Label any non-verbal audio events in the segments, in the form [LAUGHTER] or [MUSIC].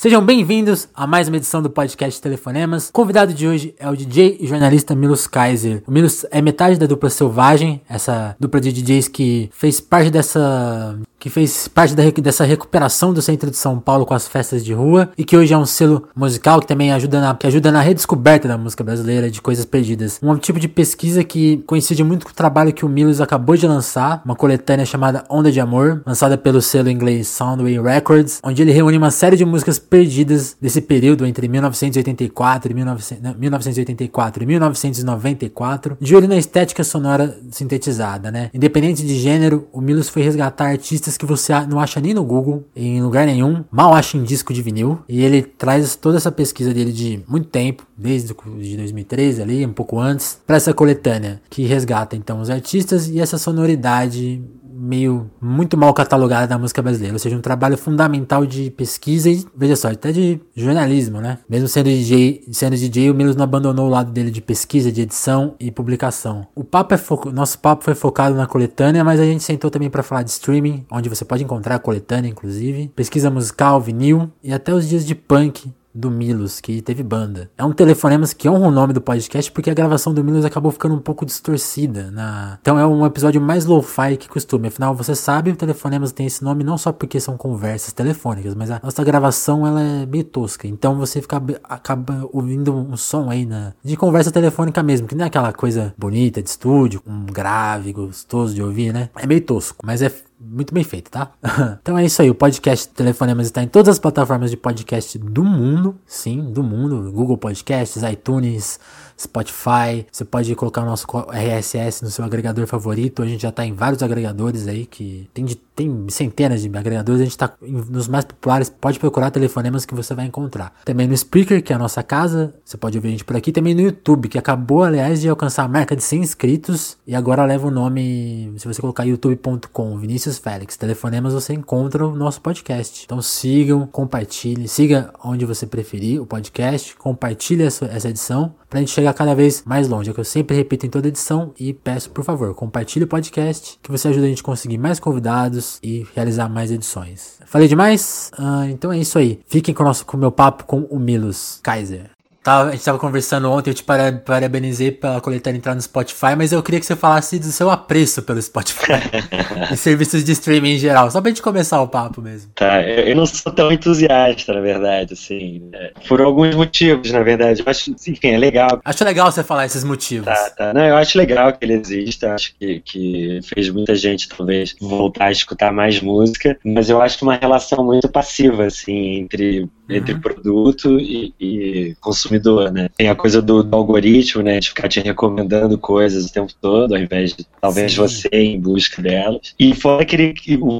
Sejam bem-vindos a mais uma edição do podcast Telefonemas. O convidado de hoje é o DJ e jornalista Milos Kaiser. O Milos é metade da dupla Selvagem, essa dupla de DJs que fez parte dessa que fez parte da, dessa recuperação do centro de São Paulo com as festas de rua e que hoje é um selo musical que também ajuda na, que ajuda na redescoberta da música brasileira de coisas perdidas. Um tipo de pesquisa que coincide muito com o trabalho que o Milos acabou de lançar, uma coletânea chamada Onda de Amor, lançada pelo selo inglês Soundway Records, onde ele reúne uma série de músicas perdidas desse período entre 1984 e 1984 e 1994, de olho na estética sonora sintetizada, né? Independente de gênero, o Milos foi resgatar artistas que você não acha nem no Google, em lugar nenhum, mal acha em disco de vinil, e ele traz toda essa pesquisa dele de muito tempo, desde de 2013 ali, um pouco antes, para essa coletânea que resgata então os artistas e essa sonoridade meio muito mal catalogada da música brasileira, ou seja, um trabalho fundamental de pesquisa e, veja só, até de jornalismo, né? Mesmo sendo DJ, sendo DJ, o Milos não abandonou o lado dele de pesquisa, de edição e publicação. O papo é nosso papo foi focado na coletânea, mas a gente sentou também para falar de streaming, onde você pode encontrar a coletânea, inclusive, pesquisa musical, vinil e até os dias de punk do Milos, que teve banda. É um telefonemas que honra o nome do podcast porque a gravação do Milos acabou ficando um pouco distorcida. Na... Então é um episódio mais lo-fi que costume. Afinal, você sabe, o telefonemas tem esse nome não só porque são conversas telefônicas, mas a nossa gravação ela é meio tosca. Então você fica, acaba ouvindo um som aí na... de conversa telefônica mesmo, que não é aquela coisa bonita de estúdio, um grave, gostoso de ouvir, né? É meio tosco, mas é muito bem feito, tá? [LAUGHS] então é isso aí, o podcast Telefonemas está em todas as plataformas de podcast do mundo, sim, do mundo, Google Podcasts, iTunes, Spotify. Você pode colocar o nosso RSS no seu agregador favorito. A gente já está em vários agregadores aí que tem, de, tem centenas de agregadores. A gente está nos mais populares. Pode procurar telefonemas que você vai encontrar. Também no Spreaker, que é a nossa casa. Você pode ouvir a gente por aqui. Também no YouTube, que acabou, aliás, de alcançar a marca de 100 inscritos. E agora leva o nome. Se você colocar youtube.com, Vinícius Félix, telefonemas, você encontra o nosso podcast. Então sigam, compartilhem. Siga onde você preferir o podcast. Compartilhe essa, edição para a gente chegar cada vez mais longe. É o que eu sempre repito em toda edição e peço, por favor, compartilhe o podcast, que você ajuda a gente a conseguir mais convidados e realizar mais edições. Falei demais? Ah, então é isso aí. Fiquem com nosso com o meu papo com o Milos Kaiser. Tava, a gente tava conversando ontem, eu te parabenizei pela coletânea entrar no Spotify, mas eu queria que você falasse do seu apreço pelo Spotify [LAUGHS] e serviços de streaming em geral, só pra gente começar o papo mesmo. Tá, eu, não sou tão entusiasta, na verdade, assim, né? por alguns motivos, na verdade, mas enfim, é legal. Acho legal você falar esses motivos. Tá, tá, não, eu acho legal que ele exista, acho que, que fez muita gente, talvez, voltar a escutar mais música, mas eu acho que uma relação muito passiva, assim, entre entre uhum. produto e, e, consumidor, né? Tem a coisa do, do, algoritmo, né? De ficar te recomendando coisas o tempo todo, ao invés de talvez Sim. você em busca delas. E fora que ele, o,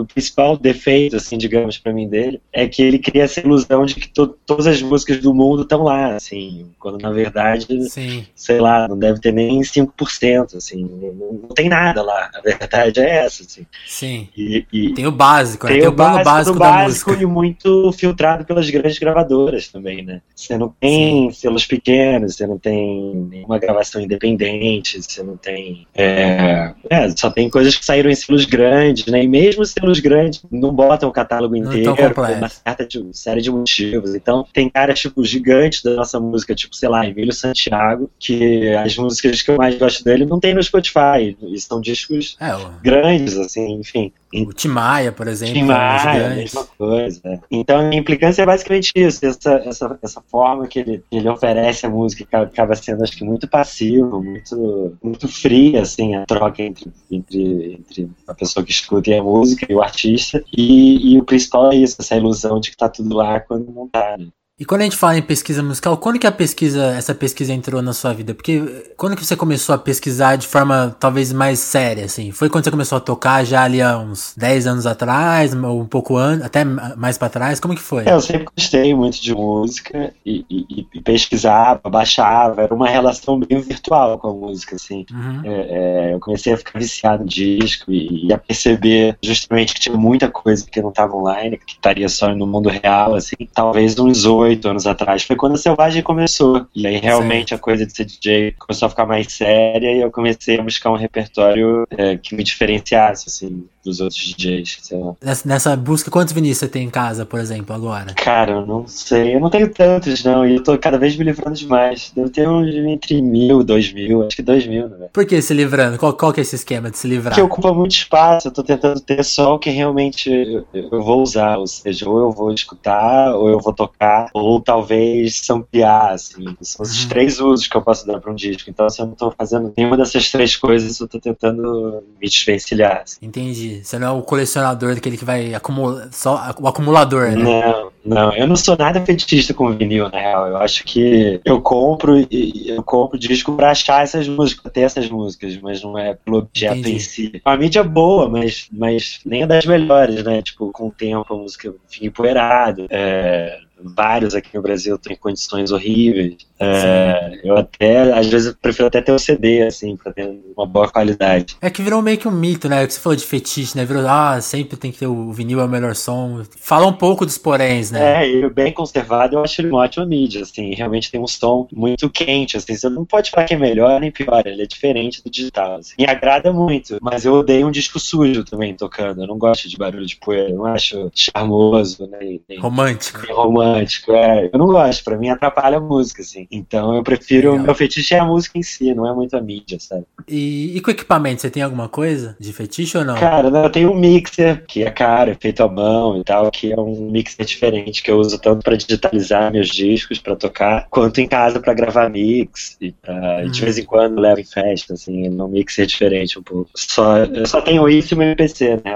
o principal defeito, assim, digamos para mim dele, é que ele cria essa ilusão de que to, todas as músicas do mundo estão lá, assim, quando na verdade, Sim. sei lá, não deve ter nem 5%, assim, não, não, tem nada lá. A verdade é essa, assim. Sim. E, e tem o básico, né? tem, tem o, o básico, básico, básico e muito filtrado pelas grandes gravadoras também, né? Você não tem selos pequenos, você não tem nenhuma gravação independente, você não tem. É, é, só tem coisas que saíram em selos grandes, né? E mesmo selos grandes não botam o catálogo inteiro por uma certa de, série de motivos. Então, tem caras, tipo, gigantes da nossa música, tipo, sei lá, Emílio Santiago, que as músicas que eu mais gosto dele não tem no Spotify. E são discos é, grandes, assim, enfim. O Tim Maia, por exemplo. Tim Maia, a mesma coisa. Então, a implicância é basicamente isso. Essa, essa, essa forma que ele, ele oferece a música acaba sendo, acho que, muito passivo, muito, muito fria, assim, a troca entre, entre, entre a pessoa que escuta e a música e o artista. E, e o principal é isso, essa ilusão de que tá tudo lá quando não tá, né? E quando a gente fala em pesquisa musical, quando que a pesquisa, essa pesquisa entrou na sua vida? Porque quando que você começou a pesquisar de forma talvez mais séria, assim? Foi quando você começou a tocar já ali há uns 10 anos atrás, ou um pouco antes, até mais para trás? Como que foi? É, eu sempre gostei muito de música e, e, e, pesquisava, baixava, era uma relação bem virtual com a música, assim. Uhum. É, é, eu comecei a ficar viciado em disco e, e, a perceber justamente que tinha muita coisa que não estava online, que estaria só no mundo real, assim. Talvez uns oito oito anos atrás. Foi quando a Selvagem começou. E aí realmente Sim. a coisa de ser DJ começou a ficar mais séria e eu comecei a buscar um repertório é, que me diferenciasse, assim. Dos outros DJs, sei lá. Nessa, nessa busca, quantos vinis você tem em casa, por exemplo, agora? Cara, eu não sei. Eu não tenho tantos, não. E eu tô cada vez me livrando demais. Devo ter uns entre mil, dois mil. Acho que dois mil, né? Por que se livrando? Qual, qual que é esse esquema de se livrar? Porque ocupa muito espaço. Eu tô tentando ter só o que realmente eu, eu vou usar. Ou seja, ou eu vou escutar, ou eu vou tocar, ou talvez samplear, assim. São os Uhum. três usos que eu posso dar pra um disco. Então, se eu não tô fazendo nenhuma dessas três coisas, eu tô tentando me desvencilhar. Assim. Entendi. Você não é o colecionador daquele que vai acumular. Só o acumulador, né? Não, não, eu não sou nada fetichista com vinil, na real. Eu acho que eu compro e eu compro disco pra achar essas músicas, pra ter essas músicas, mas não é pelo objeto Entendi. em si. É uma mídia boa, mas, mas nem é das melhores, né? Tipo, com o tempo a música fica empoeirada. É, vários aqui no Brasil têm condições horríveis. É, eu até, às vezes, prefiro até ter o CD, assim, pra ter uma boa qualidade. É que virou meio que um mito, né? O que você falou de fetiche, né? Virou, ah, sempre tem que ter o vinil é o melhor som. Fala um pouco dos poréns, né? É, e bem conservado, eu acho ele uma ótima mídia, assim, realmente tem um som muito quente, assim, você não pode falar que é melhor nem pior, ele é diferente do digital, assim. Me agrada muito, mas eu odeio um disco sujo também tocando, eu não gosto de barulho de poeira, eu não acho charmoso, né, nem, nem Romântico. nem romântico, é, eu não gosto, pra mim atrapalha a música, assim, então eu prefiro, Legal. meu fetiche é a música em si, não é muito a mídia, sabe. E, e com equipamento, você tem alguma coisa de fetiche ou não? Cara, eu tenho um mixer que é caro, é feito à mão e tal, que é um mixer diferente que eu uso tanto pra digitalizar meus discos, pra tocar, quanto em casa pra gravar mix e pra, Hum. de vez em quando levo em festa, assim, no mixer diferente um pouco. Só, eu só tenho isso e meu MPC, né?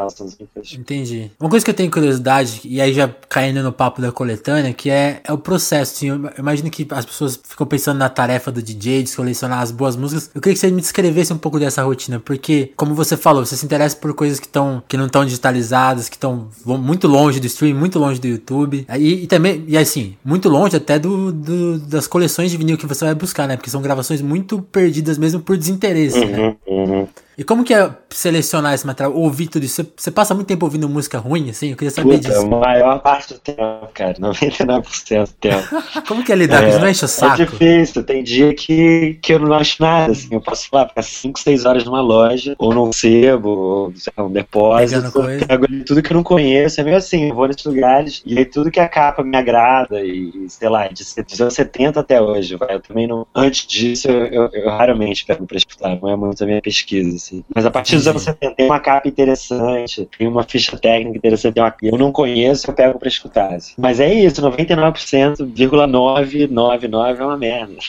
Entendi. Uma coisa que eu tenho curiosidade, e aí já caindo no papo da coletânea, que é, é o processo. Assim, eu imagino que as pessoas ficam pensando na tarefa do DJ, de selecionar as boas músicas. Eu queria que você me descrevesse um pouco dessa rotina, porque, como você falou, você se interessa por coisas que, estão que não estão digitalizadas, que estão muito longe do stream, muito longe do YouTube. E, e também, e assim, muito longe até do, do- das coleções de vinil que você vai buscar, né? Porque são gravações muito perdidas mesmo por desinteresse, né? Uhum, uhum. E como que é selecionar esse material, ouvir tudo isso? Você, você passa muito tempo ouvindo música ruim, assim? Eu queria saber Puta, a disso. maior parte do tempo, cara, 99% do tempo. [LAUGHS] Como que é lidar com isso? Não enche o saco? É difícil, tem dia que, que eu não acho nada, assim, eu posso lá ficar 5, 6 horas numa loja, ou num sebo, ou sei lá, um depósito, pego ali tudo que eu não conheço, é meio assim, eu vou nesses lugares, e aí tudo que a capa me agrada, e sei lá, de se- dos anos 70 até hoje, vai, eu também não, antes disso eu, eu- eu raramente pego pra escutar, não é muito a minha pesquisa, assim, mas a partir dos anos 70 tem uma capa interessante, tem uma ficha técnica interessante, eu não conheço, eu pego pra escutar, assim. mas é isso, 99,999 é uma merda. [LAUGHS]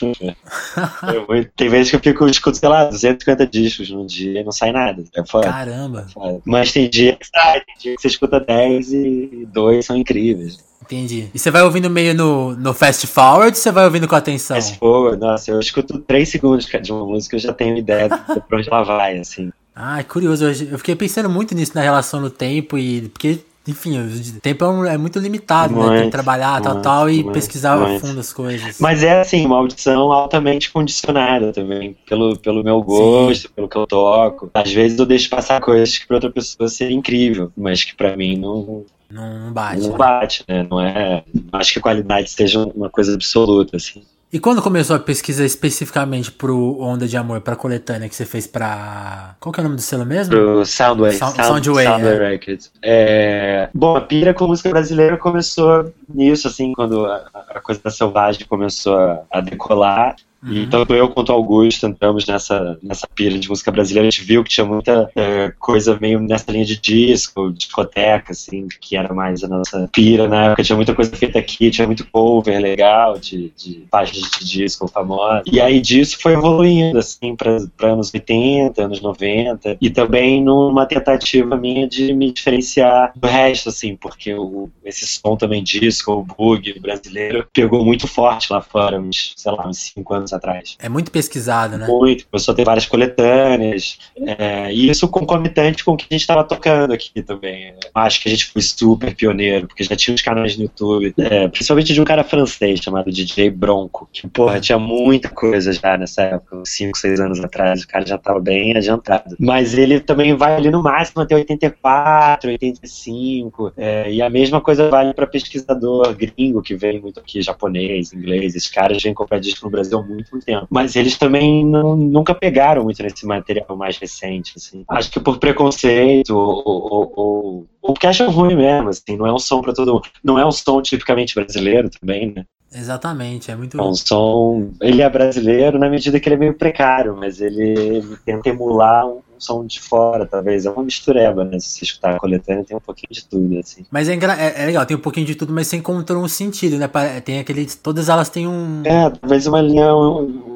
Eu tem vezes que eu fico, escuto, sei lá, 250 discos num dia e não sai nada. É foda. Caramba, foda. Mas tem dia que sai, tem dia que você escuta 10 e dois são incríveis. Entendi. E você vai ouvindo meio no, no fast forward ou você vai ouvindo com atenção? Mas, pô, nossa, eu escuto 3 segundos de uma música, eu já tenho ideia de [LAUGHS] pra onde ela vai, assim. Ah, é curioso. Eu, fiquei pensando muito nisso na relação no tempo e. Porque, enfim, o tempo é, um- é muito limitado, né? Tem que Muito, trabalhar, tal, muito, tal, e muito, pesquisar a muito. fundo as coisas. Mas é assim, uma audição altamente condicionada também, pelo, pelo meu gosto, pelo que eu toco. Às vezes eu deixo passar coisas que pra outra pessoa seria incrível, mas que pra mim não, Não, bate. não né? bate, né? Não é. Acho que a qualidade seja uma coisa absoluta, assim. E quando começou a pesquisa especificamente pro Onda de Amor, pra coletânea que você fez pra. Qual que é o nome do selo mesmo? Pro Soundway, Sound- Sound, Soundway, Soundway é. Records. É, Bom, a pira com música brasileira começou nisso, assim, quando a, a coisa da Selvagem começou a, a decolar. E Uhum. tanto eu quanto o Augusto entramos nessa, nessa pira de música brasileira. A gente viu que tinha muita é, coisa meio nessa linha de disco, discoteca, assim, que era mais a nossa pira na época. Tinha muita coisa feita aqui, tinha muito cover legal de, de páginas de disco famosa. E aí disso foi evoluindo, assim, para anos 80, anos 90. E também numa tentativa minha de me diferenciar do resto, assim, porque o, esse som também disco, o bug brasileiro, pegou muito forte lá fora, uns, sei lá, uns 5 anos atrás. É muito pesquisado, né? Muito, começou a ter várias coletâneas, é, e isso concomitante com o que a gente estava tocando aqui também. Acho que a gente foi super pioneiro, porque já tinha uns canais no YouTube, é, principalmente de um cara francês chamado DJ Bronco, que, porra, tinha muita coisa já nessa época, uns 5, 6 anos atrás, o cara já estava bem adiantado. Mas ele também vai ali no máximo até 84, 85, é, e a mesma coisa vale para pesquisador gringo que vem muito aqui, japonês, inglês, esses caras vêm comprar disco no Brasil muito muito, tempo. Mas eles também não, nunca pegaram muito nesse material mais recente, assim. Acho que por preconceito ou, ou, ou, ou porque acham ruim mesmo, assim, não é um som para todo mundo. Não é um som tipicamente brasileiro também, né? Exatamente, é muito. É um som. Ele é brasileiro na medida que ele é meio precário, mas ele, ele tenta emular um, som de fora, talvez. É uma mistureba, né? Se você escutar a coletânea, tem um pouquinho de tudo, assim. Mas é, é, é, legal, tem um pouquinho de tudo, mas você encontrou um sentido, né? Tem aquele. Todas elas têm um. É, talvez uma linha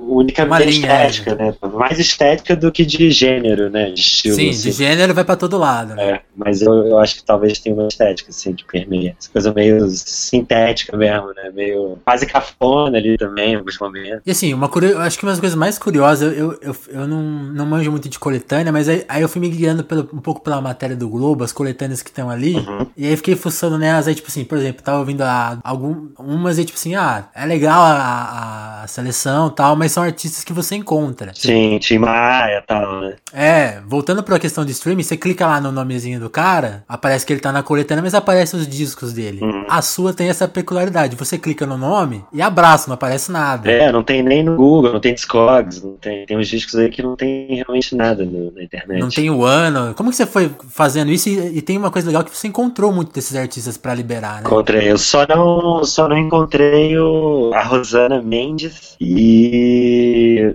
unicamente estética, é. né? Mais estética do que de gênero, né? De estilo. Sim, assim. de gênero vai pra todo lado, né? É, mas eu, eu acho que talvez tenha uma estética, assim, que permeia. Essa coisa meio sintética mesmo, né? Meio quase cafona ali também, em alguns momentos. E assim, uma curio... eu acho que uma das coisas mais curiosas, eu, eu, eu não, não manjo muito de coletânea, mas aí, aí eu fui me guiando pelo, um pouco pela matéria do Globo, as coletâneas que estão ali, uhum. e aí fiquei fuçando nelas, aí tipo assim, por exemplo, tava ouvindo a, algum, umas e tipo assim, ah, é legal a, a seleção e tal, mas são artistas que você encontra. Sim, Tim Maia e tal, né? É, voltando pra questão de streaming, você clica lá no nomezinho do cara, aparece que ele tá na coletânea, mas aparece os discos dele. Uhum. A sua tem essa peculiaridade, você clica no nome e abraça, não aparece nada. É, não tem nem no Google, não tem Discogs, não tem, tem uns discos aí que não tem realmente nada no, na internet. Não tem o ano. Como que você foi fazendo isso? E, e tem uma coisa legal que você encontrou muito desses artistas para liberar, né? Encontrei, eu só não, só não encontrei o, a Rosana Mendes e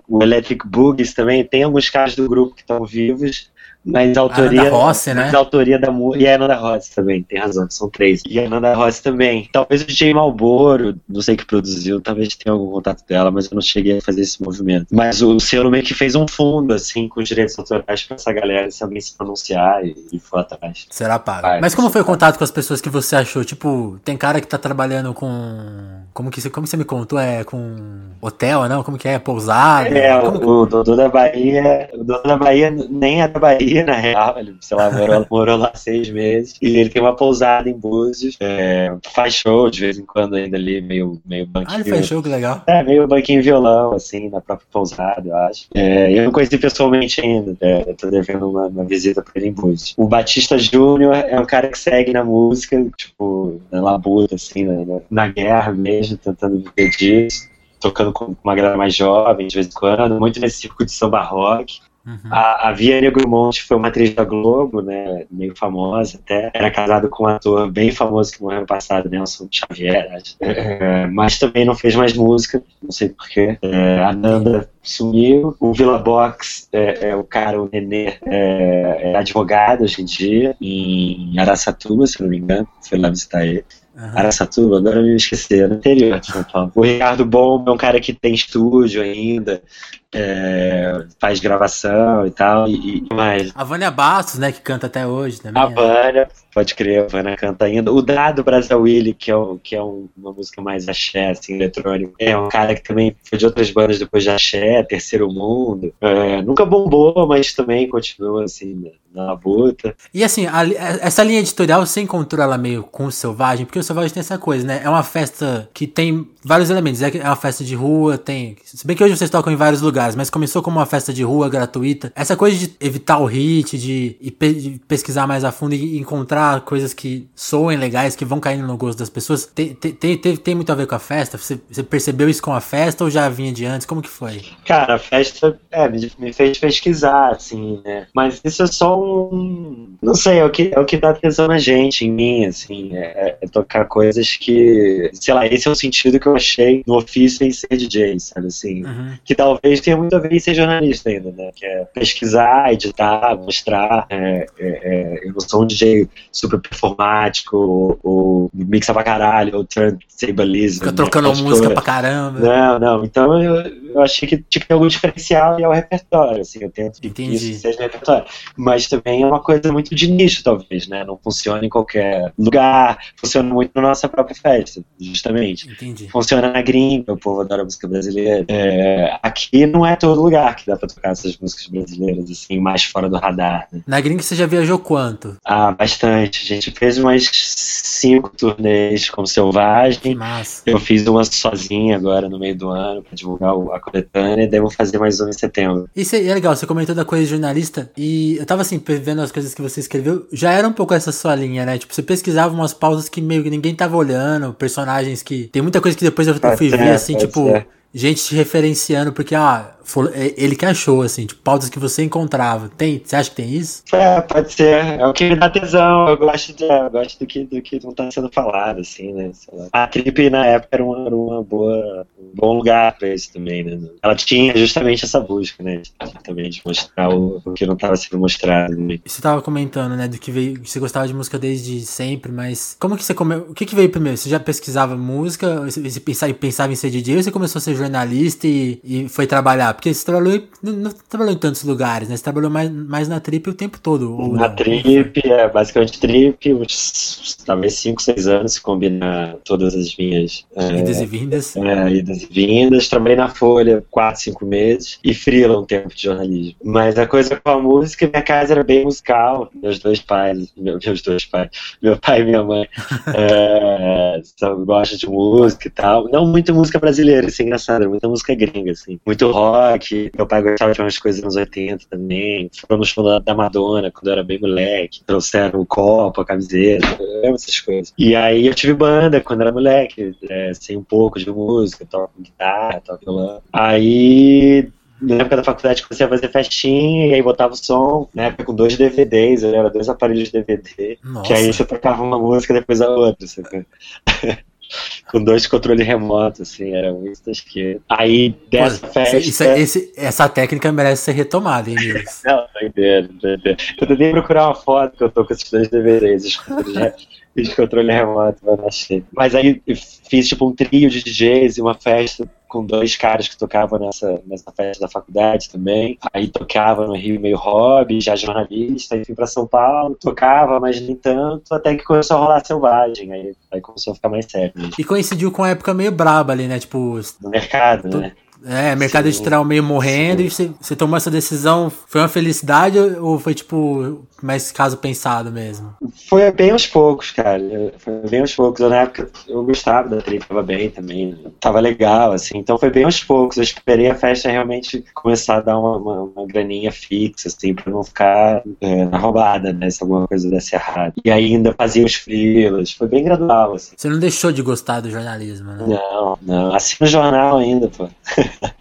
o Electric Boogies também. Tem alguns caras do grupo que estão vivos, mas a autoria. Ananda Rossi, né? Mas a autoria da música. E a Ananda Rossi também, tem razão, são três. E a Ananda Rossi também. Talvez o DJ Malboro, não sei que produziu, talvez tenha algum contato dela, mas eu não cheguei a fazer esse movimento. Mas o Ciano meio que fez um fundo, assim, com os direitos autorais pra essa galera, se alguém se pronunciar e, e for atrás. Será pago. Vai, mas como foi o contato com as pessoas que você achou? Tipo, tem cara que tá trabalhando com. Como que, como que você me contou? É com hotel, não? Como que é? Pousada? É, como o, o Dodô da Bahia. O Dodô da Bahia nem é da Bahia na real. Ele, sei lá, morou, [LAUGHS] morou lá seis meses. E ele tem uma pousada em Búzios. É, faz show de vez em quando ainda ali, meio, meio banquinho. Ah, ele faz show, que legal. É, meio banquinho violão, assim, na própria pousada, eu acho. É, eu não conheci pessoalmente ainda. É, eu tô devendo uma, uma visita pra ele em Búzios. O Batista Júnior é um cara que segue na música, tipo, na labuta, assim, na, na guerra mesmo, tentando viver disso tocando com uma galera mais jovem de vez em quando, muito nesse circuito de samba rock. Uhum. A, a Grumonte foi uma atriz da Globo, né, meio famosa até. Era casado com um ator bem famoso que morreu no passado, Nelson Xavier. É, mas também não fez mais música, não sei porquê. É, a Nanda sumiu. O Villa Box, é, é o cara, o Nenê, é, é, advogado hoje em dia, em Araçatuba, se não me engano. Fui lá visitar ele. Uhum. Araçatuba, agora me esqueci, no interior de São Paulo. O Ricardo Bom é um cara que tem estúdio ainda, é, faz gravação e tal, e, e mais. A Vânia Bastos, né, que canta até hoje também. A né? Vânia, pode crer, a Vânia canta ainda. O Dado Brasil Willy, que é, o, que é um, uma música mais axé, assim, eletrônico, é um cara que também foi de outras bandas depois de axé, Terceiro Mundo. É, nunca bombou, mas também continua, assim, na labuta. E assim, a, essa linha editorial, você encontrou ela meio com o Selvagem? Porque o Selvagem tem essa coisa, né? É uma festa que tem vários elementos. É, é uma festa de rua, tem... Se bem que hoje vocês tocam em vários lugares, mas começou como uma festa de rua gratuita. Essa coisa de evitar o hit, de, de pesquisar mais a fundo e encontrar coisas que soem legais, que vão caindo no gosto das pessoas, tem, tem, tem, tem muito a ver com a festa? Você, você, percebeu isso com a festa ou já vinha de antes? Como que foi? Cara, a festa é, me, fez pesquisar, assim, né? Mas isso é só um. Não sei, é o que, é o que dá atenção na gente, em mim, assim. É, é tocar coisas que. Sei lá, esse é o sentido que eu achei no ofício em ser DJ, sabe? Assim, uhum. que talvez tenha muito a ver em ser jornalista ainda, né? Que é pesquisar, editar, mostrar. É, é, é, eu não sou um DJ super performático, ou, ou mixa pra caralho, ou turntablism. Fica trocando né? música pra caramba. Não, não. Então eu, eu achei que tinha que ter algum diferencial e é o repertório, assim. Eu tento que isso seja repertório. Mas também é uma coisa muito de nicho, talvez, né? Não funciona em qualquer lugar, funciona muito na nossa própria festa, justamente. Entendi. Funciona na gringa, o povo adora música brasileira. É, aqui não é todo lugar que dá pra tocar essas músicas brasileiras, assim, mais fora do radar. Né? Na gringa você já viajou quanto? Ah, bastante. A gente fez umas cinco turnês com Selvagem. Massa. Eu fiz uma sozinha agora no meio do ano pra divulgar a coletânea e devo fazer mais uma em setembro. Isso é legal, você comentou da coisa de jornalista e eu tava assim, vendo as coisas que você escreveu, já era um pouco essa sua linha, né? Tipo, você pesquisava umas pausas que meio que ninguém tava olhando, personagens que. Tem muita coisa que depois eu fui ver, assim, tipo. Ser gente te referenciando, porque, ah, ele que achou, assim, tipo, pautas que você encontrava. Tem? Você acha que tem isso? É, pode ser. É o que me dá tesão. Eu gosto, de, eu gosto do, que, do que não tá sendo falado, assim, né? A Trip na época era uma, uma boa, um bom lugar pra isso também, né? Ela tinha justamente essa busca, né? Também de mostrar o, o que não tava sendo mostrado. Né? Você tava comentando, né, do que veio, que você gostava de música desde sempre, mas como que você come... o que que veio primeiro? Você já pesquisava música, você pensava, pensava em ser DJ ou você começou a ser jornalista e, e foi trabalhar? Porque você trabalhou, não, trabalhou em tantos lugares, né? Você trabalhou mais, mais na Trip o tempo todo. na não? Trip, é, basicamente Trip, uns, talvez 5, 6 anos, se combinar todas as minhas... É, idas e vindas. É, idas e vindas. Trabalhei na Folha 4, 5 meses e freela um tempo de jornalismo. Mas a coisa com a música, minha casa era bem musical. Meus dois pais, meus dois pais, meu pai e minha mãe [LAUGHS] é, gostam de música e tal. Não muita música brasileira, isso é engraçado, muita música gringa, assim. Muito rock. Meu pai gostava de umas coisas nos 80 também. Foram no show da Madonna quando eu era bem moleque. Trouxeram o copo, a camiseta, eu amo essas coisas. E aí eu tive banda quando era moleque, é, sei um pouco de música, toco guitarra, toco violão. Aí na época da faculdade comecei a fazer festinha e aí botava o som, na época com dois DVDs, eu era dois aparelhos de DVD, Nossa. que aí você tocava uma música depois a outra, sabe? [LAUGHS] com dois controles remotos, assim, era muito tosqueiro. Aí, dessa Pô, festa... Isso, esse, essa técnica merece ser retomada, hein, Nils? [LAUGHS] Não, doideira, doideira. Eu tentei procurar uma foto que eu tô com esses dois DVDs, os controles, [LAUGHS] os controles remotos, mas não achei. Mas aí, fiz, tipo, um trio de DJs e uma festa com dois caras que tocavam nessa, nessa festa da faculdade também. Aí tocava no Rio meio hobby, já jornalista, aí fui pra São Paulo, tocava, mas nem tanto, até que começou a rolar selvagem. Aí, aí começou a ficar mais sério. Mesmo. E coincidiu com a época meio braba ali, né? Tipo. No mercado, né? É, mercado Sim. editorial meio morrendo Sim. e você, você tomou essa decisão. Foi uma felicidade ou foi tipo mais caso pensado mesmo? Foi bem aos poucos, cara. Foi bem aos poucos. Eu, na época eu gostava da trilha, tava bem também. Tava legal, assim. Então foi bem aos poucos. Eu esperei a festa realmente começar a dar uma, uma, uma graninha fixa, assim, pra não ficar é, na roubada, né? Se alguma coisa desse errado. E ainda fazia os frilas. Foi bem gradual, assim. Você não deixou de gostar do jornalismo, né? Não, não. Assim no jornal ainda, pô.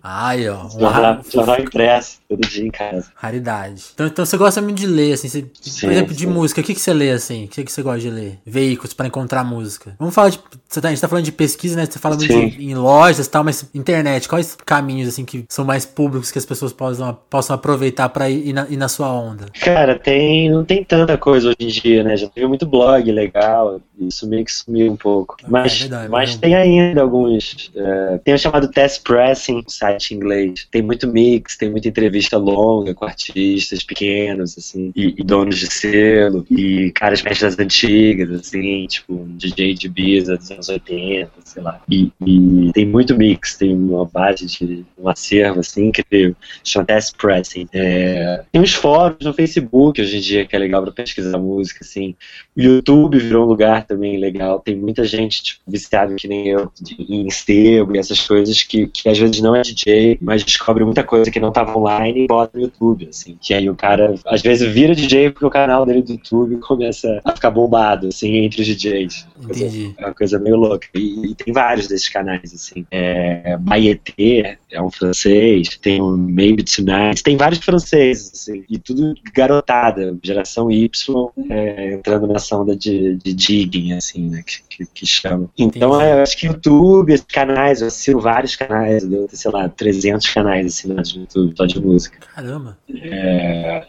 Ai, ó. Jornal, jornal impresso, todo dia em casa. Raridade. Então, então você gosta muito de ler, assim. Você, sim, por exemplo, sim. de música, o que, que você lê, assim? O que, que você gosta de ler? Veículos para encontrar música. Vamos falar de. Você tá, a gente tá falando de pesquisa, né? Você fala muito de, em lojas e tal, mas internet, quais caminhos, assim, que são mais públicos que as pessoas possam, possam aproveitar para ir, ir, na, ir na sua onda? Cara, tem. Não tem tanta coisa hoje em dia, né? Já teve muito blog legal. Isso meio que sumiu um pouco. É mas, é verdade, mas tem ainda alguns. É, tem o chamado Test Pressing, site em inglês. Tem muito mix, tem muita entrevista longa com artistas pequenos, assim, e, e donos de selo, e caras mais das antigas, assim, tipo um DJ de Ibiza dos anos 80, sei lá. E, e, tem muito mix, tem uma base de um acervo, assim, incrível. Chama Test Pressing. É, tem uns fóruns no Facebook hoje em dia que é legal pra pesquisar música, assim. O YouTube virou um lugar também legal. Tem muita gente, tipo, viciada que nem eu, em estebo e essas coisas que, que às vezes não é DJ, mas descobre muita coisa que não estava online e bota no YouTube, assim. Que aí o cara, às vezes, vira DJ porque o canal dele do YouTube começa a ficar bombado, assim, entre os DJs. Entendi. É uma coisa meio louca. E, e tem vários desses canais, assim. É, Baieté é um francês, tem o Maybe Tonight, tem vários franceses, assim, e tudo garotada, geração Y, é, entrando nessa onda de, de digging, assim, né, que, que, que chama. Então, é, eu acho que YouTube, esses canais, eu assino vários canais, eu, sei lá, 300 canais assinados no YouTube, só de música. Caramba! É,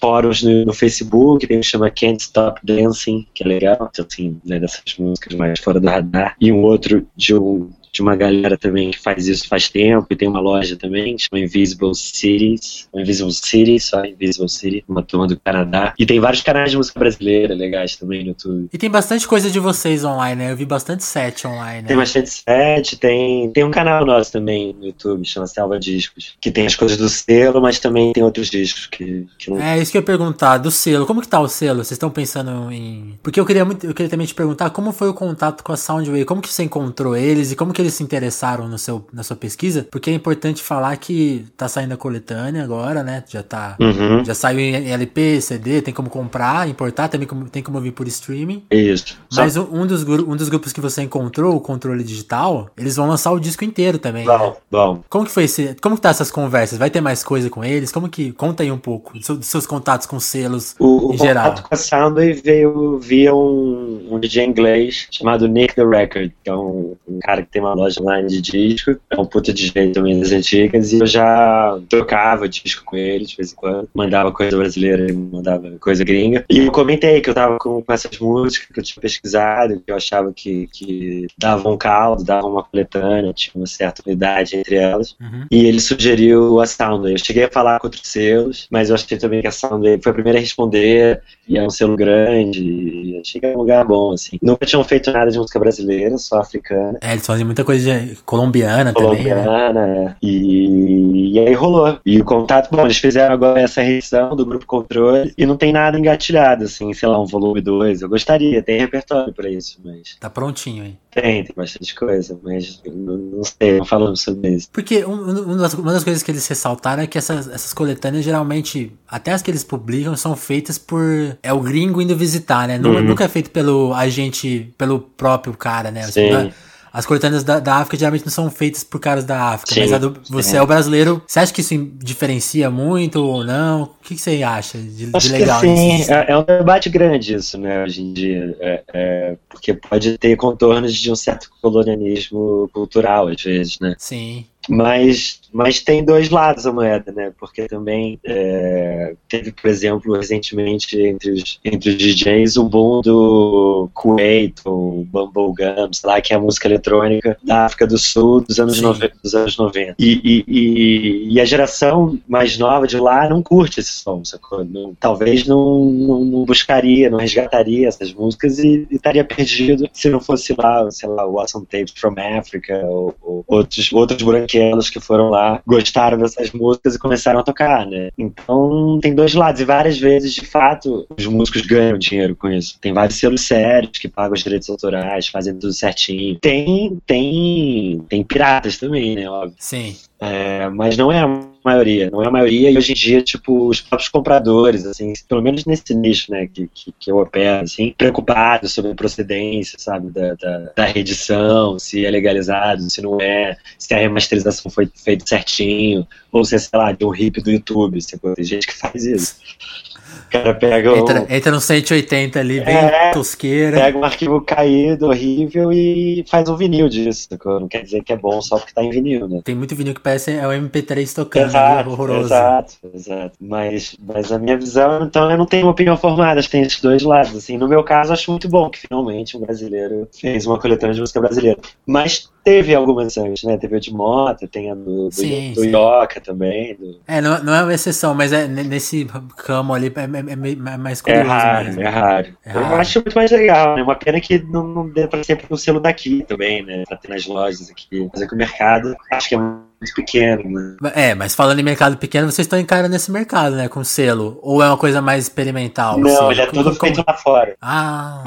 fóruns no, no, Facebook, tem um que chama Can't Stop Dancing, que é legal, assim, né, dessas músicas mais fora do radar. E um outro de um de uma galera também que faz isso faz tempo e tem uma loja também, chama Invisible Cities, Invisible City, só Invisible City, uma turma do Canadá. E tem vários canais de música brasileira legais também no YouTube. E tem bastante coisa de vocês online, né? Eu vi bastante set online. Né? Tem bastante set, tem, tem um canal nosso também no YouTube, chama Selva Discos, que tem as coisas do selo, mas também tem outros discos que, que não... É, isso que eu ia perguntar, do selo, como que tá o selo? Vocês estão pensando em... Porque eu queria muito, eu queria também te perguntar como foi o contato com a Soundwave, como que você encontrou eles e como que eles se interessaram no seu, na sua pesquisa, porque é importante falar que tá saindo a coletânea agora, né? Já tá. Uhum. Já saiu em LP, CD, tem como comprar, importar, também tem como ouvir por streaming. Isso. Só Mas um, um dos, um dos grupos que você encontrou, o controle digital, eles vão lançar o disco inteiro também. né? Bom, bom. Como que foi esse. Como que tá essas conversas? Vai ter mais coisa com eles? Como que. Conta aí um pouco dos seus- contatos com selos O, o em geral. contato com a Soundwave veio via um, um DJ inglês chamado Nick the Record, que é um, um cara que tem uma loja online de disco, é um puta DJ também das antigas, e eu já trocava disco com ele de vez em quando, mandava coisa brasileira e mandava coisa gringa. E eu comentei que eu tava com, com essas músicas que eu tinha pesquisado, que eu achava que, que davam um caldo, davam uma coletânea, tinha uma certa unidade entre elas. Uhum. E ele sugeriu a Soundwave. Eu cheguei a falar com outros selos, mas eu achei também que a Soundwave foi a primeira a responder, e é um selo grande, e achei que era um lugar bom, assim. Nunca tinham feito nada de música brasileira, só africana. É, eles fazem muita coisa de- colombiana, também, né? Colombiana, é. e, e aí rolou. E o contato, bom, eles fizeram agora essa reedição do Grupo Controle e não tem nada engatilhado, assim, sei lá, um volume 2. Eu gostaria, tem repertório pra isso, mas Tá prontinho aí. tem, tem bastante coisa, mas não, não sei, não falamos sobre isso. Porque um- um- uma das, uma das coisas que eles ressaltaram é que essas, essas coletâneas geralmente, até as que eles publicam, são feitas por. É o gringo indo visitar, né? Uhum. Nunca é feito pelo agente, pelo próprio cara, né? Sim. As coletâneas da, da África geralmente não são feitas por caras da África, Sim, mas a do, você sim. é o brasileiro. Você acha que isso diferencia muito ou não? O que, que você acha de, de Acho legal que sim, nisso? é, é um debate grande isso, né, hoje em dia, é, é, porque pode ter contornos de um certo colonialismo cultural, às vezes, né, Sim. mas, mas tem dois lados a moeda, né, porque também é, teve, por exemplo, recentemente entre os, entre os DJs o boom do Kuwait, ou Bumblegum, sei lá, que é a música eletrônica da África do Sul dos anos, nove, dos anos 90. E, e, e, e a geração mais nova de lá não curte esse som, sacou? Não- talvez não, não, não buscaria, não resgataria essas músicas e, estaria perdido se não fosse lá, sei lá, o Awesome Tapes from Africa ou, ou outros, outros branquelos que foram lá, gostaram dessas músicas e começaram a tocar, né? Então tem dois lados e várias vezes, de fato, os músicos ganham dinheiro com isso. Tem vários selos sérios que pagam os direitos autorais, fazem tudo certinho. Tem, tem, tem piratas também, né? Óbvio. Sim. É, mas não é a maioria, não é a maioria, e hoje em dia, tipo, os próprios compradores, assim, pelo menos nesse nicho, né, que, que, que eu opero, assim, preocupados sobre a procedência, sabe, da, da, da se é legalizado, se não é, se a remasterização foi feita certinho, ou se é, sei lá, de um hip do YouTube, tem gente que faz isso. O cara pega Entra, entra no 180 ali, bem É, tosqueira. pega um arquivo caído, horrível, e faz um vinil disso? Não quer dizer que é bom só porque tá em vinil, né? Tem muito vinil que parece é o MP3 tocando, ali, Exato, horroroso. exato, exato. Mas, mas a minha visão, então, eu não tenho uma opinião formada, acho que tem esses dois lados. Assim, no meu caso, acho muito bom que finalmente um brasileiro fez uma coletânea de música brasileira. Mas teve algumas antes, né? Teve a de Mota, tem a do, do, Sim, do sim. Ioca também. do- É, não, não é uma exceção, mas é nesse ramo ali é, é- é é mais É curioso raro, mesmo. é raro. É Eu raro. acho muito mais legal, né? Uma pena que não, não dê pra sempre no selo daqui também, né? Pra ter nas lojas aqui. Mas é que o mercado acho que é muito pequeno, né? É, mas falando em mercado pequeno, vocês estão encarando esse mercado, né? Com selo. Ou é uma coisa mais experimental? Não, Assim, ele é todo feito lá fora. Ah,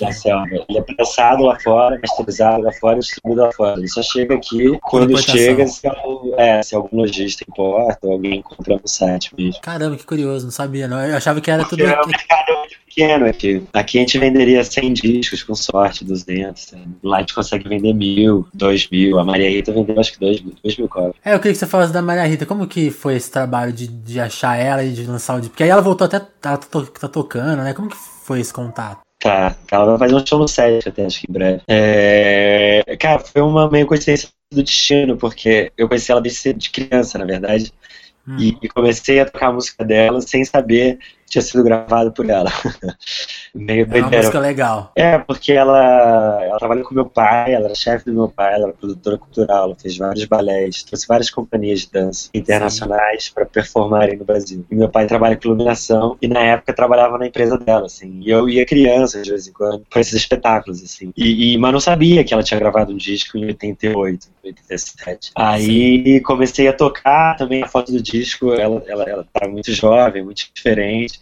da selva. Ele é prensado lá fora, masterizado lá fora e distribuído lá fora. Ele só chega aqui quando chega, se, algum- é, se algum lojista importa ou alguém compra no site mesmo. caramba, que curioso, não sabia, não. Eu achava que era tudo. Porque o mercado é muito pequeno aqui. Aqui a gente venderia 100 discos, com sorte, 200. sabe? Lá a gente consegue vender mil, dois mil. A Maria Rita vendeu acho que dois mil, dois mil cópias. É, eu queria que você falasse da Maria Rita. Como que foi esse trabalho de, de achar ela e de lançar o disco? Porque aí ela voltou até. Ela tá, tá tocando, né? Como que foi esse contato? Tá, ela vai fazer um show no set até, acho que em breve. É, cara, foi uma meio coincidência do destino, porque eu conheci ela desde de criança, na verdade. Hum. E, e comecei a tocar a música dela sem saber tinha sido gravado por ela. [LAUGHS] Meio É uma doideira. música legal. É, porque ela, ela trabalha com meu pai, ela era chefe do meu pai, ela era produtora cultural, ela fez vários balés, trouxe várias companhias de dança internacionais para performarem no Brasil. E meu pai trabalha com iluminação e na época trabalhava na empresa dela, assim. E eu ia criança de vez em quando para esses espetáculos, assim. E, e- mas não sabia que ela tinha gravado um disco em 88, 87. Aí comecei a tocar também a foto do disco, ela, ela, ela tava muito jovem, muito diferente.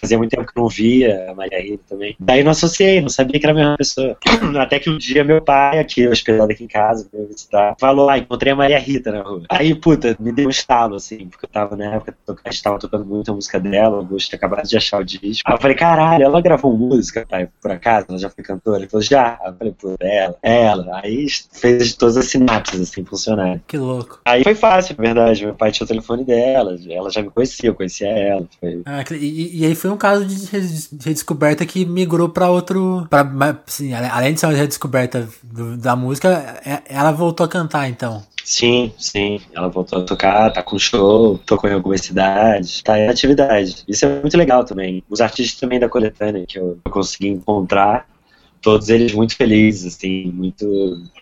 fazia muito tempo que eu não via a Maria Rita também. Daí não associei, não sabia que era a mesma pessoa. [CLEARS THROAT] Até que um dia meu pai, aqui, hospedado aqui em casa, veio visitar, falou, ah, encontrei a Maria Rita na rua. Aí, puta, me deu um estalo, assim, porque eu tava na época, a gente tava tocando muito a música dela, eu tinha acabado de achar o disco. Aí eu falei, caralho, ela gravou música, pai, por acaso? Ela já foi cantora? Ele falou, já. Aí eu falei, pô, ela, ela. Aí fez todas as sinapses, assim, funcionarem. Que louco. Aí foi fácil, na verdade. Meu pai tinha o telefone dela, ela já me conhecia, eu conhecia ela. Foi... Ah, e, e, aí foi um caso de redescoberta que migrou pra outro. Pra, assim, além de ser uma redescoberta do, da música, é, ela voltou a cantar, então. Sim, sim. Ela voltou a tocar, tá com show, tocou em algumas cidades, tá em atividade. Isso é muito legal também. Os artistas também da coletânea que eu consegui encontrar todos eles muito felizes, assim, muito.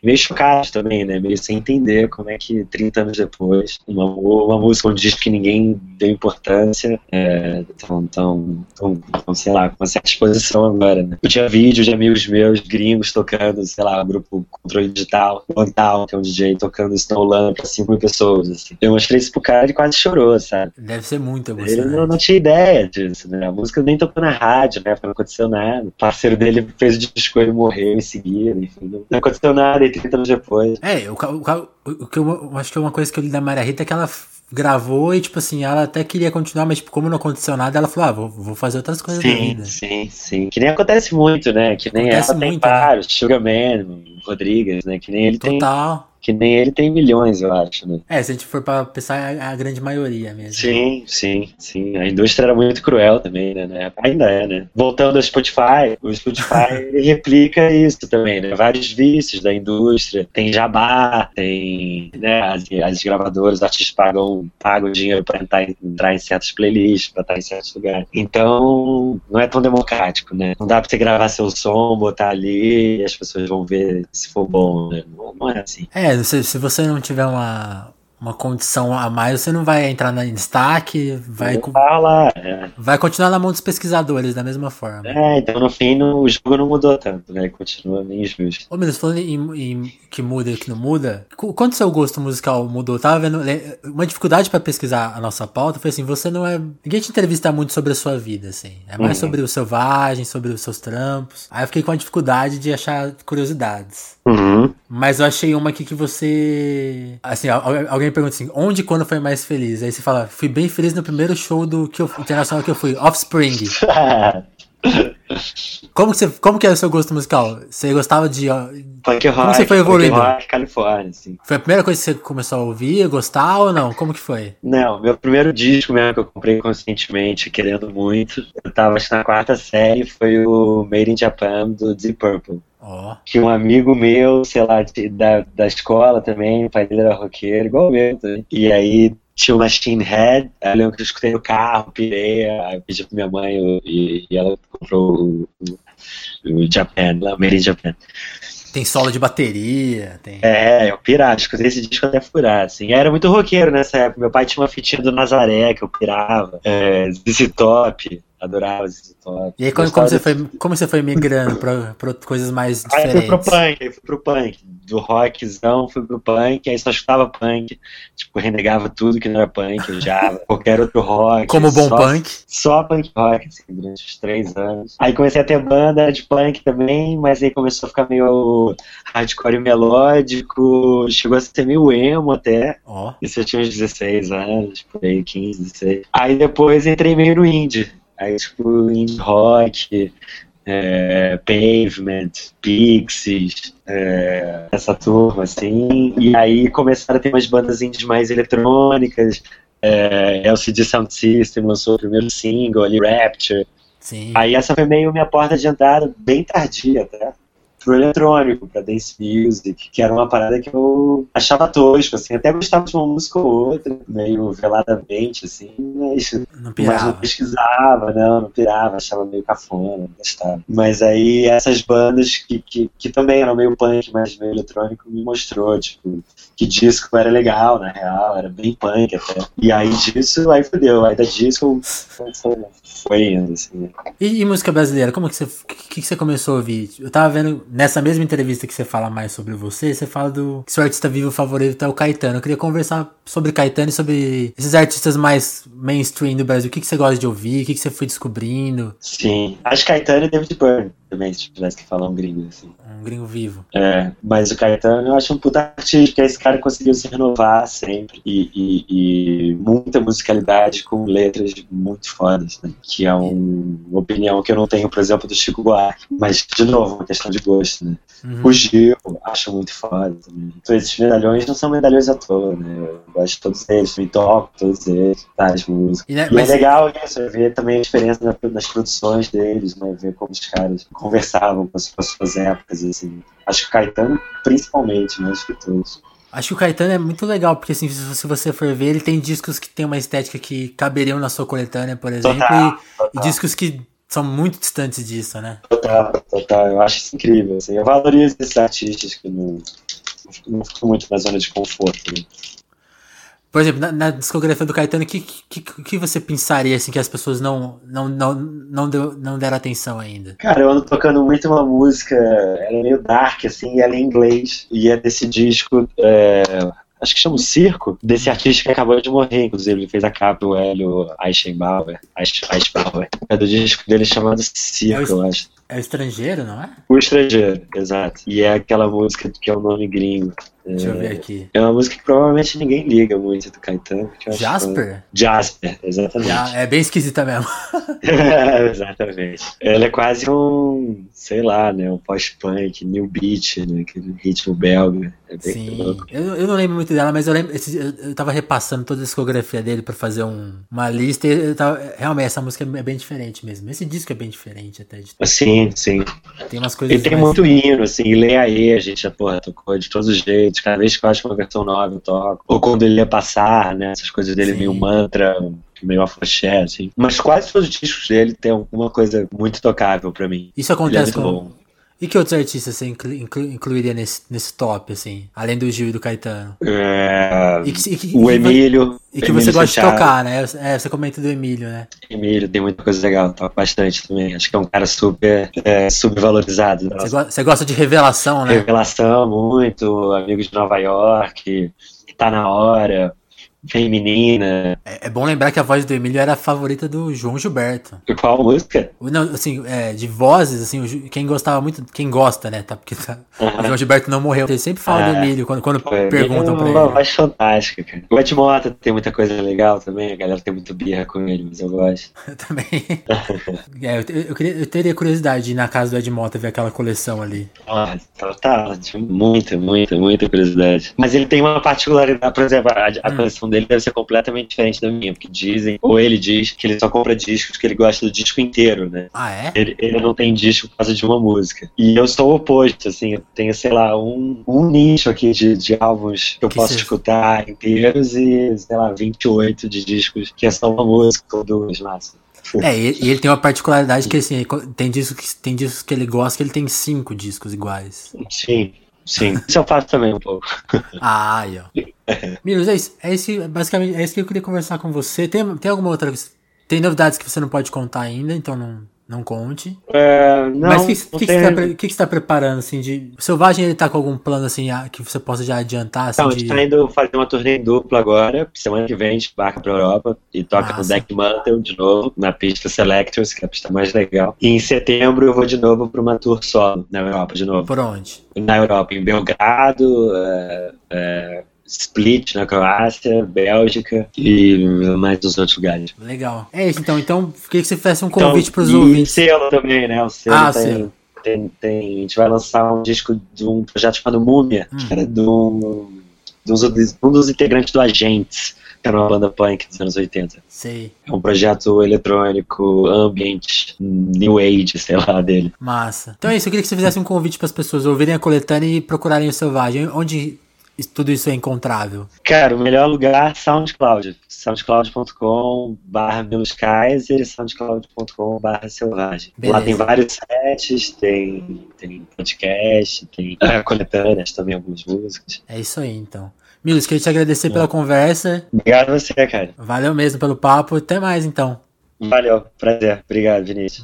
Meio chocados também, né? Meio sem entender como é que 30 anos depois, uma, uma música, um disco que ninguém deu importância, é, tão, tão, tão, tão, sei lá, com uma certa exposição agora, né? Eu tinha vídeos de amigos meus gringos tocando, sei lá, grupo Controle Digital, Montal, que é um DJ tocando Snowland pra 5 mil pessoas, assim. Eu mostrei isso pro cara e quase chorou, sabe? Deve ser muito emocionante. Ele não, não tinha ideia disso, né? A música nem tocou na rádio, né? Não aconteceu nada. O parceiro dele fez o disco ele morreu em seguida, enfim. Não aconteceu nada 30 anos depois. É, o, o, o, que eu acho que é uma coisa que eu li da Maria Rita é que ela gravou e, tipo assim, ela até queria continuar, mas, tipo, como não aconteceu nada, ela falou, ah, vou, vou fazer outras coisas sim, da vida. Sim, sim. Que nem acontece muito, né? Que nem acontece ela muito, tem né? vários, né? Sugar Man, Rodrigues, né? Que nem ele Total. tem. Total que nem ele tem milhões, eu acho, né? É, se a gente for pra pensar, é a grande maioria mesmo. Sim, sim, sim. A indústria era muito cruel também, né? Ainda é, né? Voltando ao Spotify, o Spotify [LAUGHS] replica isso também, né? Vários vícios da indústria. Tem jabá, tem, né? As, as gravadoras, os artistas pagam, pagam dinheiro pra entrar, entrar em certas playlists, pra estar em certos lugares. Então, não é tão democrático, né? Não dá pra você gravar seu som, botar ali e as pessoas vão ver se for bom, né? Não, não é assim. É, é, se, se você não tiver uma, uma condição a mais, você não vai entrar em destaque, vai, lá, é. vai continuar na mão dos pesquisadores da mesma forma. É, então no fim no, o jogo não mudou tanto, né? Continua bem justo. Ô, Minas, falando em, em, que muda e que não muda, quanto seu gosto musical mudou? tava vendo uma dificuldade para pesquisar a nossa pauta foi assim, você não é. Ninguém te entrevista muito sobre a sua vida, assim. É mais uhum. sobre o selvagem, sobre os seus trampos. Aí eu fiquei com a dificuldade de achar curiosidades. Uhum. Mas eu achei uma aqui que você. Assim, alguém pergunta assim: onde e quando foi mais feliz? Aí você fala: fui bem feliz no primeiro show do que eu, internacional que eu fui, Offspring. [LAUGHS] como, que você, como que é o seu gosto musical? Você gostava de. Punk rock. Como você foi evoluindo? Punk rock, Califórnia, assim. Foi a primeira coisa que você começou a ouvir, gostar ou não? Como que foi? Não, meu primeiro disco mesmo que eu comprei conscientemente, querendo muito, eu tava acho, na quarta série, foi o Made in Japan do Deep Purple. Oh. Que um amigo meu, sei lá, da, da escola também, o pai dele era roqueiro, igual eu também. E aí tinha o Machine Head, eu lembro que eu escutei no carro, pirei, aí pedi pra minha mãe e, e ela comprou o, o, o Japan, lá, Made in Japan. Tem solo de bateria, tem... É, eu pirava, escutei esse disco até furar, assim. Eu era muito roqueiro nessa época, meu pai tinha uma fitinha do Nazaré que eu pirava, é, ZZ Top, adorava esse top. E aí, como, como, você foi, como você foi migrando pra, pra coisas mais diferentes? Aí eu fui pro punk, aí fui pro punk. Do rockzão, fui pro punk, aí só escutava punk. Tipo, renegava tudo que não era punk, já [LAUGHS] qualquer outro rock. Como bom só, punk? Só punk rock, assim, durante os três anos. Aí comecei a ter banda de punk também, mas aí começou a ficar meio hardcore melódico, chegou a ser meio emo até. Oh. Isso eu tinha uns 16 anos, por aí, 15, 16. Aí depois entrei meio no indie. Aí, tipo, indie rock, é, Pavement, Pixies, é, essa turma, assim. E aí começaram a ter umas bandas indies mais eletrônicas. É, LCD Sound System lançou o primeiro single ali, Rapture. Sim. Aí essa foi meio minha porta de entrada, bem tardia até pro eletrônico, pra dance music, que era uma parada que eu achava tosco, assim, até gostava de uma música ou outra, meio veladamente, assim, mas não, mas não pesquisava, não, não pirava, achava meio cafona, não gostava. Mas aí essas bandas que, que, que também eram meio punk, mas meio eletrônico, me mostrou, tipo, que disco era legal, na real, era bem punk até. E aí disso, aí fodeu, aí da disco foi, foi indo, assim. E, e, música brasileira, como que você, que, que você começou a ouvir? Eu tava vendo nessa mesma entrevista que você fala mais sobre você, você fala do que seu artista vivo favorito é o Caetano. Eu queria conversar sobre Caetano e sobre esses artistas mais mainstream do Brasil. O que, que você gosta de ouvir? O que, que você foi descobrindo? Sim, acho Caetano e David Byrne também, se tivesse que falar um gringo, assim. Um gringo vivo. É, mas o Caetano eu acho um puta artista, que esse cara conseguiu se renovar sempre e, e, e muita musicalidade com letras muito fodas, né? Que é um, uma opinião que eu não tenho, por exemplo, do Chico Buarque. Mas, de novo, uma questão de gosto, né? Uhum. O Gil, acho muito foda também. Então, esses medalhões não são medalhões à toa, né? Eu gosto de todos eles, me toco todos eles, várias músicas. E, né, e é legal isso, é ver também a diferença nas produções deles, né? Ver como os caras conversavam com as, com as suas épocas, assim. Acho que o Caetano, principalmente, mais que todos. Acho que o Caetano é muito legal, porque assim, se você for ver, ele tem discos que tem uma estética que caberiam na sua coletânea, por exemplo, total, e, total. e, discos que são muito distantes disso, né? Total, total. Eu acho isso incrível. Assim. Eu valorizo esses artistas que não, não ficam muito na zona de conforto. Né? Por exemplo, na, na discografia do Caetano, o que, que, que você pensaria assim que as pessoas não, não, não, não, deu, não deram atenção ainda? Cara, eu ando tocando muito uma música, ela é meio dark, assim, ela é em inglês, e é desse disco. É, acho que chama o Circo, desse artista que acabou de morrer, inclusive, ele fez a capa, o Hélio Eisenbauer, Eisenbauer. É do disco dele chamado Circo, é eu acho. É o estrangeiro, não é? O estrangeiro, exato. E é aquela música que é o nome gringo. Deixa eu ver aqui. É uma música que provavelmente ninguém liga muito do Caetano. Jasper? Que... Jasper, exatamente. Já, é bem esquisita mesmo. é, [LAUGHS] exatamente. Ela é quase um, sei lá, né, um post-punk, new beat, né, aquele ritmo belga. É bem Sim, eu, eu não lembro muito dela, mas eu lembro, eu tava repassando toda a discografia dele pra fazer um, uma lista e eu tava, realmente essa música é bem diferente mesmo. Esse disco é bem diferente até. De... Sim, sim. Tem umas coisas Ele tem mais... muito hino, assim, lê aí, a gente já, porra, tocou de todos os jeitos cada vez que eu acho uma versão nova eu toco. Ou quando ele ia passar, né? Essas coisas dele Sim. meio mantra, meio afoxé, assim. Mas quase todos os discos dele tem alguma coisa muito tocável para mim. Isso acontece é com. E que outros artistas você inclu, inclu, incluiria nesse, nesse top, assim? Além do Gil e do Caetano? É... E que, e que, o Emílio. E que Emílio você gosta de tocar, né? É, você comenta do Emílio, né? Emílio tem muita coisa legal, toca bastante também. Acho que é um cara super é, subvalorizado. Você, go você, gosta de revelação, né? Revelação, muito. Amigos de Nova York, tá na hora feminina. É, é, bom lembrar que a voz do Emílio era a favorita do João Gilberto. Qual música? Não, assim, é, de vozes, assim, quem gostava muito, quem gosta, né, tá? Porque tá, o João Gilberto não morreu. Ele sempre fala do Emílio quando, quando perguntam pra ele. É uma voz fantástica, cara. O Ed Mota tem muita coisa legal também, a galera tem muito birra com ele, mas eu gosto. Eu [LAUGHS] também. é, eu, eu, queria, eu teria curiosidade de ir na casa do Ed Mota ver aquela coleção ali. Ah, tá, tá muita, muita, muita curiosidade. Mas ele tem uma particularidade, por exemplo, a, a hum. coleção dele deve ser completamente diferente da minha, porque dizem, ou ele diz, que ele só compra discos que ele gosta do disco inteiro, né? Ah, é? Ele, ele não tem disco por causa de uma música. E eu sou o oposto, assim, eu tenho, sei lá, um, um nicho aqui de, de álbuns que eu que posso escutar inteiros e, sei lá, 28 de discos que é só uma música ou duas, massa. É, e ele tem uma particularidade que assim, tem discos que tem discos que ele gosta que ele tem cinco discos iguais. Sim, sim. Isso eu faço também um pouco. [LAUGHS] Ah, aí, ó. Milos, é isso. É esse, basicamente, é isso que eu queria conversar com você. Tem, tem alguma outra. Tem novidades que você não pode contar ainda, então não, não conte. É, não, Mas o que, que, tá, que, que você tá preparando, assim, de... O Selvagem, ele tá com algum plano, assim, que você possa já adiantar, assim, Não, de... a gente tá indo fazer uma turnê dupla agora. Semana que vem a gente embarca pra Europa e toca no Deck Mantle de novo, na pista Selectors, que é a pista mais legal. E em setembro eu vou de novo pra uma tour solo na Europa, de novo. Por onde? Na Europa, em Belgrado, é, é, Split na Croácia, Bélgica e mais dos outros lugares. Legal. É isso, então. Então, queria que você fizesse um convite então, para os ouvintes. E selo também, né? O selo ah, tem, selo. Tem, tem, a gente vai lançar um disco de um projeto chamado Múmia, hum. que era de um, de um dos integrantes do Agentes que era uma banda punk dos anos 80. Sei. É um projeto eletrônico, ambient, new age, sei lá, dele. Massa. Então é isso, eu queria que você fizesse um convite para as pessoas ouvirem a coletânea e procurarem o Selvagem. Onde tudo isso é encontrável? Cara, o melhor lugar SoundCloud. soundcloud.com barra Kaiser e soundcloud.com barra Selvagem. Lá tem vários sets, tem, tem podcast, tem é, [LAUGHS] coletâneas também, algumas músicas. É isso aí, então. Milos, queria te agradecer é. pela conversa. Obrigado a você, cara. Valeu mesmo pelo papo. Até mais, então. Valeu, prazer. Obrigado, Vinícius.